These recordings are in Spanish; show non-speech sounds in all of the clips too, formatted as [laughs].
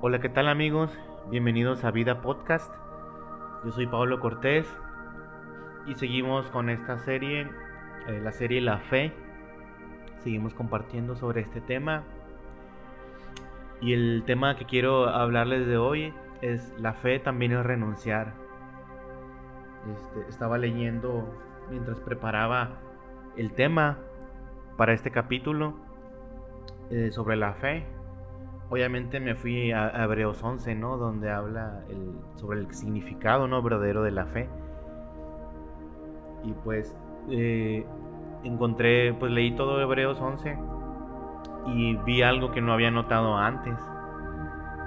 Hola, ¿qué tal amigos? Bienvenidos a Vida Podcast. Yo soy Pablo Cortés y seguimos con esta serie, eh, la serie La Fe. Seguimos compartiendo sobre este tema. Y el tema que quiero hablarles de hoy es la fe también es renunciar. Este, estaba leyendo mientras preparaba el tema para este capítulo eh, sobre la fe obviamente me fui a, Hebreos 11, ¿no? Donde habla sobre el significado, ¿no? Verdadero de la fe. Y pues eh, encontré, pues leí todo Hebreos 11 y vi algo que no había notado antes.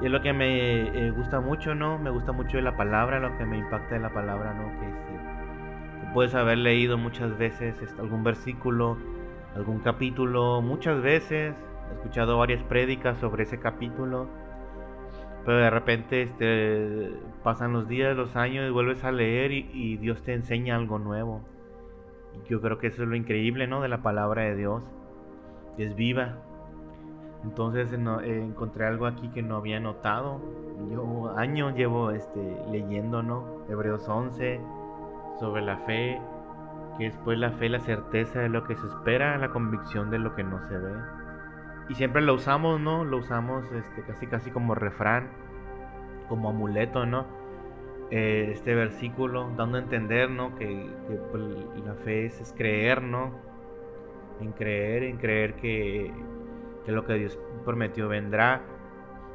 Y es lo que me eh, gusta mucho, ¿no? Me gusta mucho de la palabra, lo que me impacta de la palabra, ¿no? Que, que puedes haber leído muchas veces este, algún versículo, algún capítulo, muchas veces, escuchado varias prédicas sobre ese capítulo, pero de repente este, pasan los días, los años y vuelves a leer y, Dios te enseña algo nuevo. yo creo que eso es lo increíble, ¿no? De la palabra de Dios, es viva. Entonces encontré algo aquí que no había notado. Yo años llevo este, leyendo, ¿no? Hebreos 11 sobre la fe, que es pues la fe, la certeza de lo que se espera, la convicción de lo que no se ve y siempre lo usamos, ¿no? Lo usamos este, casi casi como refrán, como amuleto, ¿no? Eh, este versículo dando a entender, ¿no? Que, pues, la fe es, creer, ¿no? En creer, en creer que, que, lo que Dios prometió vendrá,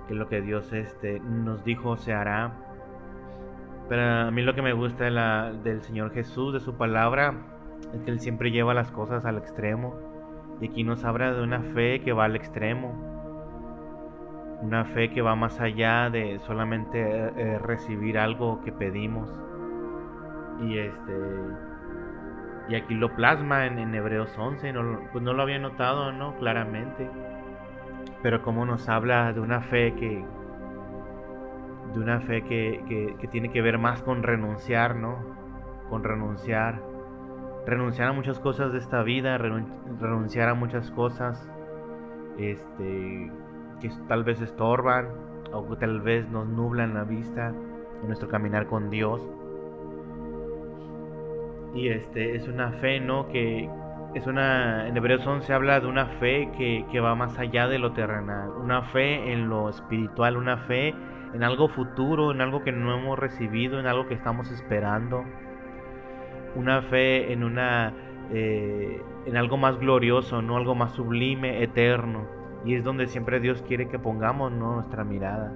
que lo que Dios este, nos dijo se hará. Pero a mí lo que me gusta de la, del Señor Jesús, de su palabra, es que Él siempre lleva las cosas al extremo y aquí nos habla de una fe que va al extremo. Una fe que va más allá de solamente eh, recibir algo que pedimos. Y este y aquí lo plasma en, Hebreos 11, no, pues no lo había notado, ¿no? Claramente. Pero como nos habla de una fe que de una fe que, que tiene que ver más con renunciar, ¿no? Con renunciar renunciar a muchas cosas de esta vida, renunciar a muchas cosas este, que tal vez estorban o que tal vez nos nublan la vista en nuestro caminar con Dios. Y este es una fe, ¿no? Que es una. En Hebreos 11 habla de una fe que, que va más allá de lo terrenal. Una fe en lo espiritual, una fe en algo futuro, en algo que no hemos recibido, en algo que estamos esperando una fe en una eh, en algo más glorioso, no algo más sublime, eterno. Y es donde siempre Dios quiere que pongamos nuestra mirada.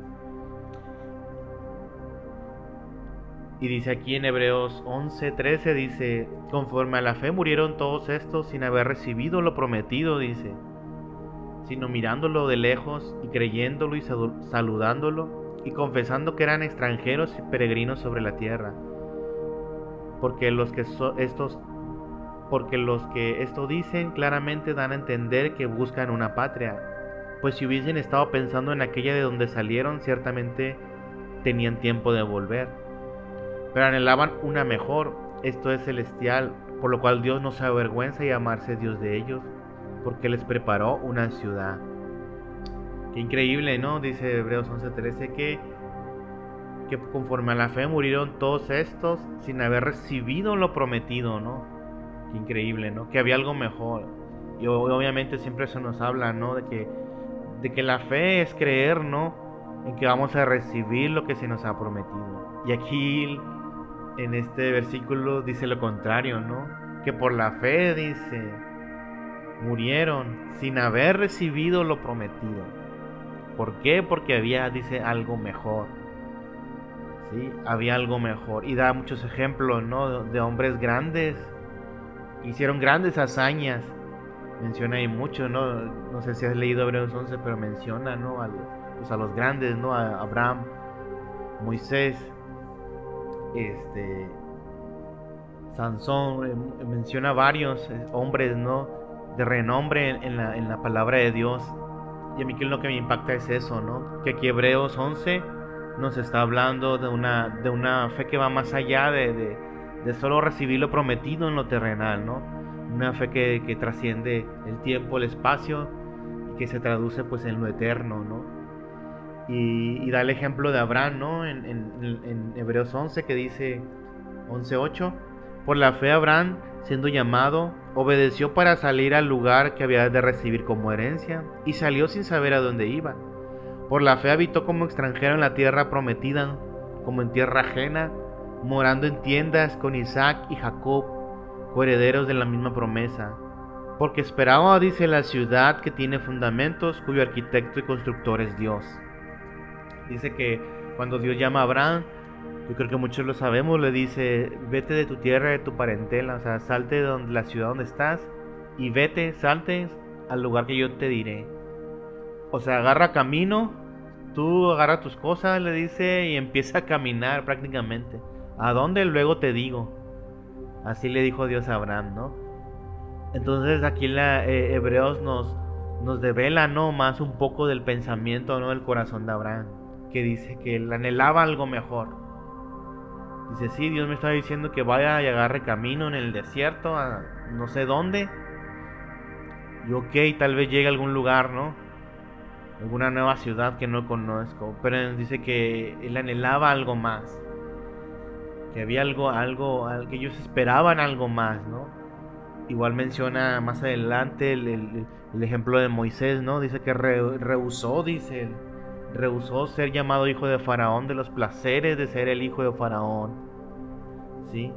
Y dice aquí en Hebreos 11:13 dice, conforme a la fe murieron todos estos sin haber recibido lo prometido, dice, sino mirándolo de lejos y creyéndolo y saludándolo y confesando que eran extranjeros y peregrinos sobre la tierra porque los que estos porque los que esto dicen claramente dan a entender que buscan una patria, pues si hubiesen estado pensando en aquella de donde salieron, ciertamente tenían tiempo de volver. Pero anhelaban una mejor, esto es celestial, por lo cual Dios no se avergüenza de llamarse Dios de ellos, porque les preparó una ciudad. Qué increíble, ¿no? Dice Hebreos 11:13 que que conforme a la fe murieron todos estos sin haber recibido lo prometido, ¿no? Qué increíble, ¿no? Que había algo mejor. Y obviamente siempre se nos habla, ¿no? De que, de que la fe es creer, ¿no? En que vamos a recibir lo que se nos ha prometido. Y aquí en este versículo dice lo contrario, ¿no? Que por la fe, dice, murieron sin haber recibido lo prometido. ¿Por qué? Porque había, dice, algo mejor había algo mejor. Y da muchos ejemplos, ¿no? De hombres grandes, hicieron grandes hazañas. Menciona ahí mucho, ¿no? No sé si has leído Hebreos 11, pero menciona, ¿no? A, pues a los grandes, ¿no? A Abraham, Moisés, este, Sansón, eh, menciona varios eh, hombres, ¿no? De renombre en, la, en la palabra de Dios. Y a mí lo que me impacta es eso, ¿no? Que aquí Hebreos 11 nos está hablando de una, de una fe que va más allá de, de, solo recibir lo prometido en lo terrenal, ¿no? Una fe que, que, trasciende el tiempo, el espacio y que se traduce pues en lo eterno, ¿no? Y, da el ejemplo de Abraham, ¿no? En, en Hebreos 11 que dice 11.8, por la fe Abraham, siendo llamado, obedeció para salir al lugar que había de recibir como herencia, y salió sin saber a dónde iba. Por la fe habitó como extranjero en la tierra prometida, como en tierra ajena, morando en tiendas con Isaac y Jacob, coherederos de la misma promesa. Porque esperaba, dice, la ciudad que tiene fundamentos, cuyo arquitecto y constructor es Dios. Dice que cuando Dios llama a Abraham, yo creo que muchos lo sabemos, le dice, vete de tu tierra, de tu parentela, o sea, salte de donde, la ciudad donde estás y vete, salte al lugar que yo te diré. O sea, agarra camino, tú agarra tus cosas, le dice, y empieza a caminar prácticamente. ¿A dónde? Luego te digo. Así le dijo Dios a Abraham, ¿no? Entonces aquí la eh, Hebreos nos, nos devela, ¿no? Más un poco del pensamiento, ¿no? Del corazón de Abraham, que dice que él anhelaba algo mejor. Dice, sí, Dios me está diciendo que vaya y agarre camino en el desierto, a no sé dónde. Y ok, tal vez llegue a algún lugar, ¿no? Alguna nueva ciudad que no conozco, pero dice que él anhelaba algo más, que había algo, algo, que ellos esperaban algo más, ¿no? Igual menciona más adelante el, ejemplo de Moisés, ¿no? Dice que rehusó, dice él, rehusó ser llamado hijo de Faraón, de los placeres de ser el hijo de Faraón, ¿sí?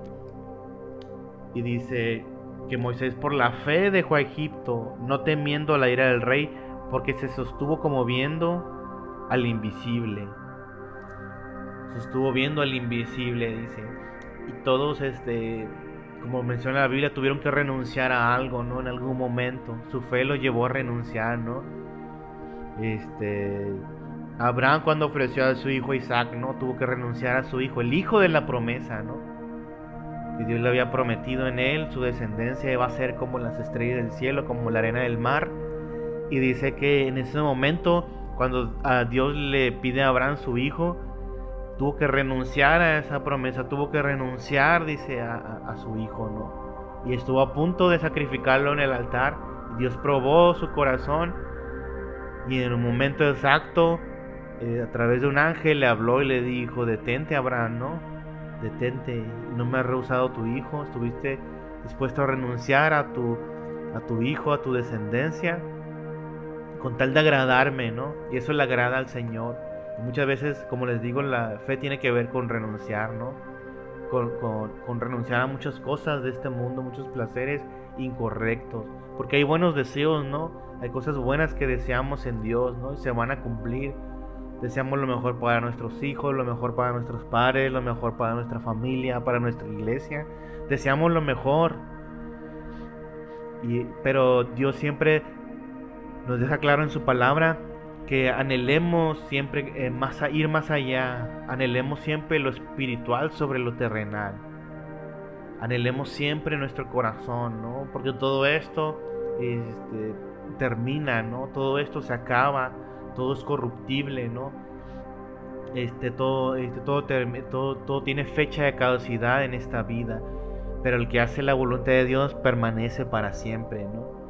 Y dice que Moisés por la fe dejó a Egipto, no temiendo la ira del rey, porque se sostuvo como viendo al invisible. Sostuvo viendo al invisible, dice. Y todos, este, como menciona la Biblia, tuvieron que renunciar a algo, ¿no? En algún momento. Su fe lo llevó a renunciar, ¿no? Este, Abraham cuando ofreció a su hijo Isaac, ¿no? Tuvo que renunciar a su hijo, el hijo de la promesa, ¿no? Que Dios le había prometido en él, su descendencia iba a ser como las estrellas del cielo, como la arena del mar y dice que en ese momento, cuando a Dios le pide a Abraham su hijo, tuvo que renunciar a esa promesa, tuvo que renunciar, dice, a, su hijo, ¿no? Y estuvo a punto de sacrificarlo en el altar. Dios probó su corazón y en un momento exacto, eh, a través de un ángel, le habló y le dijo, detente Abraham, ¿no? Detente, no me has rehusado tu hijo, estuviste dispuesto a renunciar a tu, a tu hijo, a tu descendencia con tal de agradarme, ¿no? Y eso le agrada al Señor. muchas veces, como les digo, la fe tiene que ver con renunciar, ¿no? Con, renunciar a muchas cosas de este mundo, muchos placeres incorrectos. Porque hay buenos deseos, ¿no? Hay cosas buenas que deseamos en Dios, ¿no? Y se van a cumplir. Deseamos lo mejor para nuestros hijos, lo mejor para nuestros padres, lo mejor para nuestra familia, para nuestra iglesia. Deseamos lo mejor. Y, pero Dios siempre nos deja claro en su palabra que anhelemos siempre eh, más a ir más allá, anhelemos siempre lo espiritual sobre lo terrenal. Anhelemos siempre nuestro corazón, ¿no? Porque todo esto este, termina, ¿no? Todo esto se acaba, todo es corruptible, ¿no? Este, todo, este, todo, tiene fecha de caducidad en esta vida, pero el que hace la voluntad de Dios permanece para siempre, ¿no?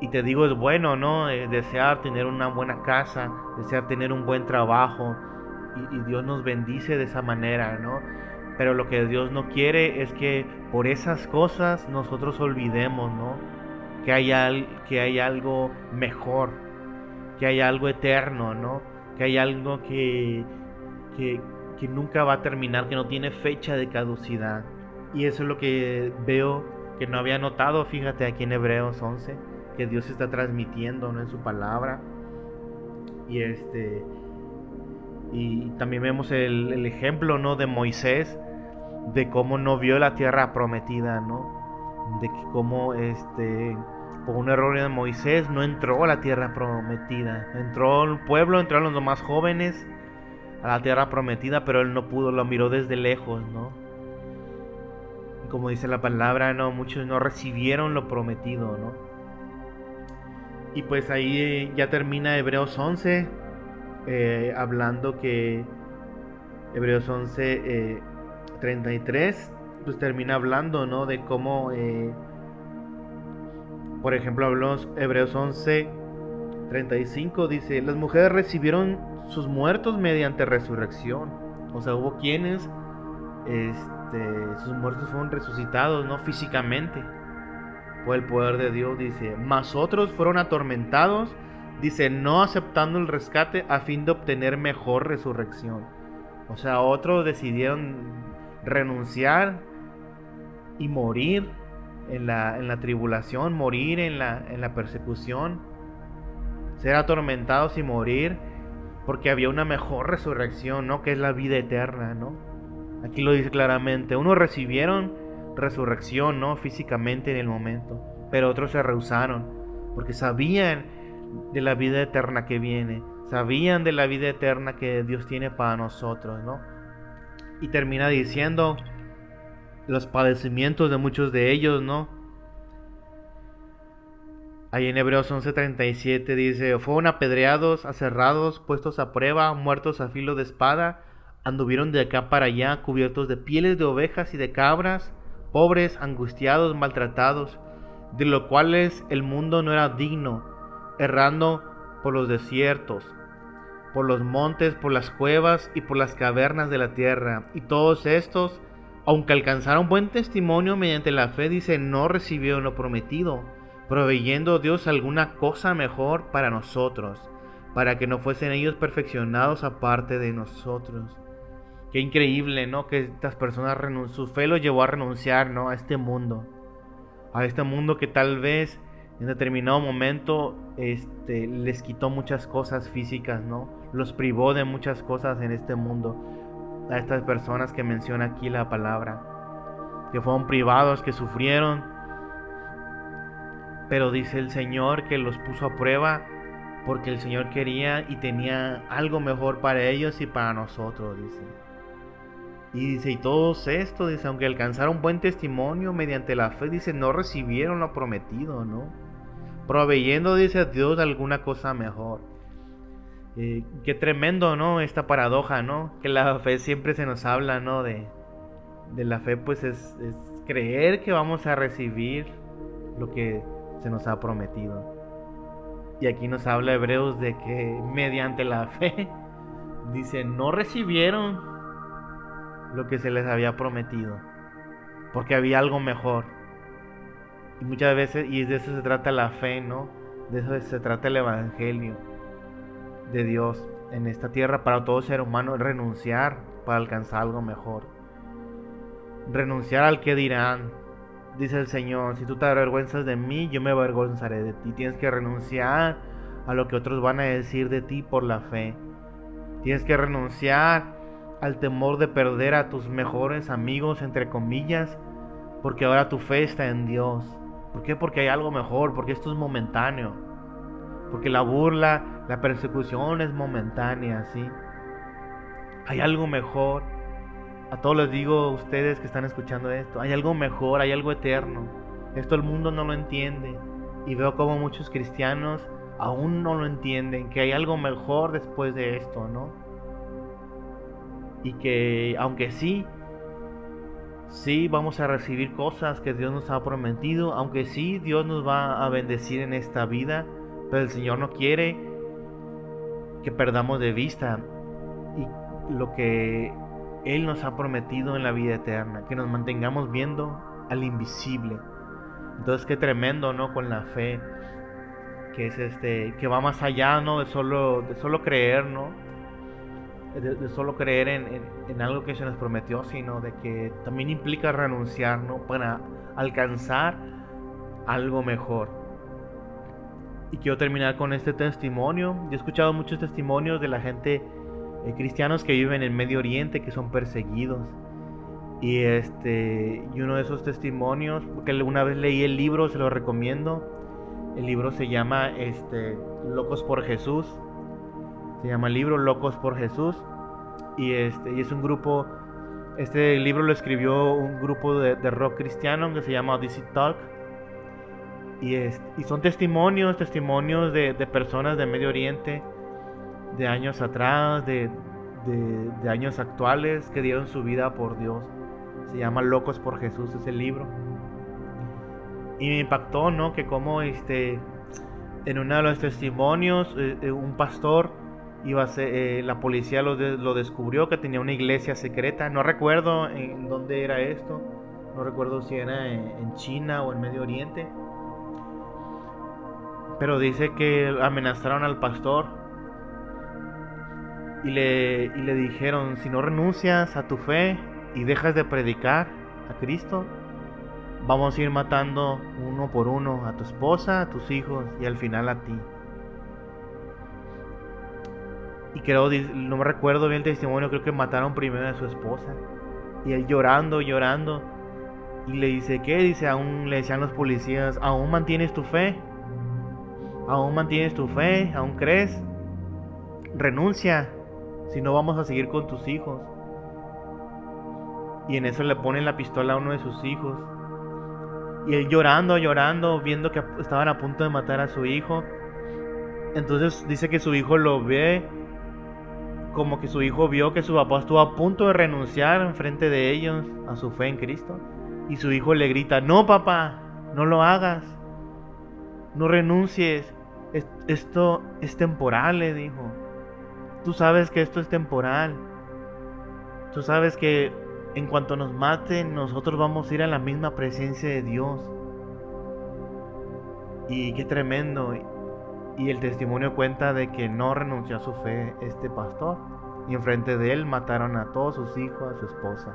Y te digo, es bueno, ¿no? Eh, desear tener una buena casa, desear tener un buen trabajo. Y, Dios nos bendice de esa manera, ¿no? Pero lo que Dios no quiere es que por esas cosas nosotros olvidemos, ¿no? Que hay, que hay algo mejor, que hay algo eterno, ¿no? Que hay algo que, que, que nunca va a terminar, que no tiene fecha de caducidad. Y eso es lo que veo que no había notado, fíjate aquí en Hebreos 11 que Dios está transmitiendo en su palabra. Y este y también vemos el, ejemplo ¿no? de Moisés de cómo no vio la tierra prometida, ¿no? De que cómo este por un error de Moisés no entró a la tierra prometida. Entró el pueblo, entraron los más jóvenes a la tierra prometida, pero él no pudo, lo miró desde lejos, ¿no? Como dice la palabra, no muchos no recibieron lo prometido, ¿no? Y pues ahí eh, ya termina Hebreos 11, eh, hablando que Hebreos 11, 33, eh, pues termina hablando, ¿no? De cómo, por ejemplo, hablamos Hebreos 11, 35 dice, las mujeres recibieron sus muertos mediante resurrección. O sea, hubo quienes este, sus muertos fueron resucitados, ¿no? Físicamente. Por el poder de Dios, dice. Mas otros fueron atormentados, dice, no aceptando el rescate a fin de obtener mejor resurrección. O sea, otros decidieron renunciar y morir en la, en la tribulación, morir en la, en la persecución, ser atormentados y morir porque había una mejor resurrección, ¿no? Que es la vida eterna, ¿no? Aquí lo dice claramente. Unos recibieron resurrección, ¿no? Físicamente en el momento, pero otros se rehusaron porque sabían de la vida eterna que viene, sabían de la vida eterna que Dios tiene para nosotros, ¿no? Y termina diciendo los padecimientos de muchos de ellos, ¿no? Ahí en Hebreos 11:37 dice, fueron apedreados, aserrados, puestos a prueba, muertos a filo de espada, anduvieron de acá para allá, cubiertos de pieles de ovejas y de cabras, pobres, angustiados, maltratados, de lo cuales el mundo no era digno, errando por los desiertos, por los montes, por las cuevas y por las cavernas de la tierra. Y todos estos, aunque alcanzaron buen testimonio mediante la fe, dice, no recibieron lo prometido, proveyendo Dios alguna cosa mejor para nosotros, para que no fuesen ellos perfeccionados aparte de nosotros. Qué increíble, ¿no? Que estas personas, su fe los llevó a renunciar, ¿no? A este mundo. A este mundo que tal vez en determinado momento este, les quitó muchas cosas físicas, ¿no? Los privó de muchas cosas en este mundo. A estas personas que menciona aquí la palabra. Que fueron privados, que sufrieron. Pero dice el Señor que los puso a prueba porque el Señor quería y tenía algo mejor para ellos y para nosotros, dice. Y dice, y todos esto, dice, aunque alcanzaron buen testimonio mediante la fe, dice, no recibieron lo prometido, ¿no? proveyendo, dice Dios, alguna cosa mejor. Eh, qué tremendo, ¿no? Esta paradoja, ¿no? Que la fe siempre se nos habla, ¿no? De, de la fe, pues es, es creer que vamos a recibir lo que se nos ha prometido. Y aquí nos habla Hebreos de que mediante la fe, [laughs] dice, no recibieron lo que se les había prometido, porque había algo mejor. Y muchas veces, y de eso se trata la fe, ¿no? De eso se trata el Evangelio de Dios en esta tierra para todo ser humano, renunciar para alcanzar algo mejor. Renunciar al que dirán, dice el Señor, si tú te avergüenzas de mí, yo me avergonzaré de ti. Tienes que renunciar a lo que otros van a decir de ti por la fe. Tienes que renunciar al temor de perder a tus mejores amigos, entre comillas, porque ahora tu fe está en Dios. ¿Por qué? Porque hay algo mejor, porque esto es momentáneo. Porque la burla, la persecución es momentánea, ¿sí? Hay algo mejor. A todos les digo ustedes que están escuchando esto, hay algo mejor, hay algo eterno. Esto el mundo no lo entiende. Y veo como muchos cristianos aún no lo entienden, que hay algo mejor después de esto, ¿no? Y que aunque sí, Sí, vamos a recibir cosas que Dios nos ha prometido, aunque sí, Dios nos va a bendecir en esta vida, pero el Señor no quiere que perdamos de vista y lo que Él nos ha prometido en la vida eterna, que nos mantengamos viendo al invisible. Entonces qué tremendo, ¿no? Con la fe, que es este, que va más allá, ¿no? De solo, de solo creer, ¿no? De, solo creer en, algo que se nos prometió, sino de que también implica renunciar, ¿no? Para alcanzar algo mejor. Y quiero terminar con este testimonio. Yo he escuchado muchos testimonios de la gente, eh, cristianos que viven en Medio Oriente, que son perseguidos. Y, este, y uno de esos testimonios, porque una vez leí el libro, se lo recomiendo. El libro se llama este, Locos por Jesús se llama el libro Locos por Jesús. Y, este, y es un grupo, este libro lo escribió un grupo de, rock cristiano que se llama Odyssey Talk. Y, y son testimonios, testimonios de, personas de Medio Oriente, de años atrás, de, de, años actuales, que dieron su vida por Dios. Se llama Locos por Jesús, ese libro. Y me impactó, ¿no? Que como este en uno de los testimonios, eh, eh, un pastor iba a ser, eh, la policía lo, lo, descubrió que tenía una iglesia secreta. No recuerdo en dónde era esto. No recuerdo si era en, China o en Medio Oriente. Pero dice que amenazaron al pastor y le, y le dijeron, si no renuncias a tu fe y dejas de predicar a Cristo, vamos a ir matando uno por uno a tu esposa, a tus hijos y al final a ti. Y creo, no me recuerdo bien el testimonio, creo que mataron primero a su esposa. Y él llorando, llorando. Y le dice, ¿qué? Dice, aún le decían los policías, ¿aún mantienes tu fe? ¿Aún mantienes tu fe? ¿Aún crees? Renuncia, si no vamos a seguir con tus hijos. Y en eso le ponen la pistola a uno de sus hijos. Y él llorando, llorando, viendo que estaban a punto de matar a su hijo. Entonces dice que su hijo lo ve como que su hijo vio que su papá estuvo a punto de renunciar en frente de ellos a su fe en Cristo. Y su hijo le grita, no papá, no lo hagas, no renuncies, esto es temporal, le dijo. Tú sabes que esto es temporal. Tú sabes que en cuanto nos maten, nosotros vamos a ir a la misma presencia de Dios. Y qué tremendo. Y el testimonio cuenta de que no renunció a su fe este pastor. Y enfrente de él mataron a todos sus hijos, a su esposa.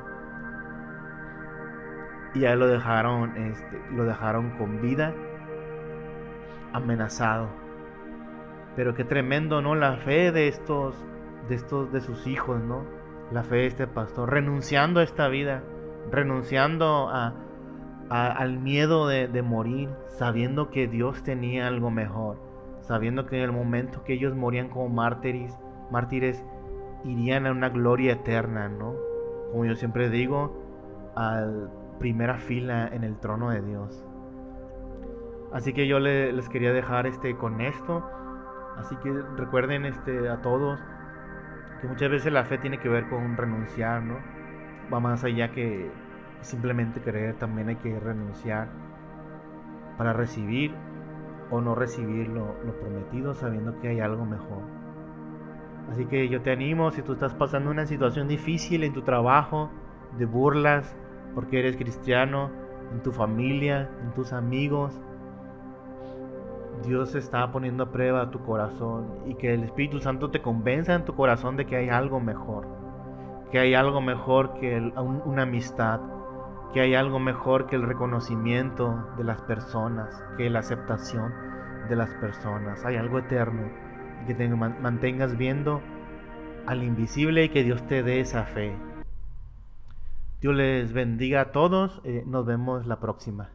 Y a lo dejaron, este, lo dejaron con vida, amenazado. Pero qué tremendo, ¿no? La fe de estos, de estos, de sus hijos, ¿no? La fe de este pastor, renunciando a esta vida, renunciando a, al miedo de morir, sabiendo que Dios tenía algo mejor sabiendo que en el momento que ellos morían como mártires, mártires irían a una gloria eterna, ¿no? Como yo siempre digo, a primera fila en el trono de Dios. Así que yo les quería dejar este con esto. Así que recuerden este a todos que muchas veces la fe tiene que ver con renunciar, ¿no? Va más allá que simplemente creer, también hay que renunciar para recibir o no recibir lo, prometido sabiendo que hay algo mejor. Así que yo te animo, si tú estás pasando una situación difícil en tu trabajo, de burlas, porque eres cristiano, en tu familia, en tus amigos, Dios está poniendo a prueba tu corazón y que el Espíritu Santo te convenza en tu corazón de que hay algo mejor, que hay algo mejor que una amistad, que hay algo mejor que el reconocimiento de las personas, que la aceptación de las personas. Hay algo eterno que te mantengas viendo al invisible y que Dios te dé esa fe. Dios les bendiga a todos. Eh, nos vemos la próxima.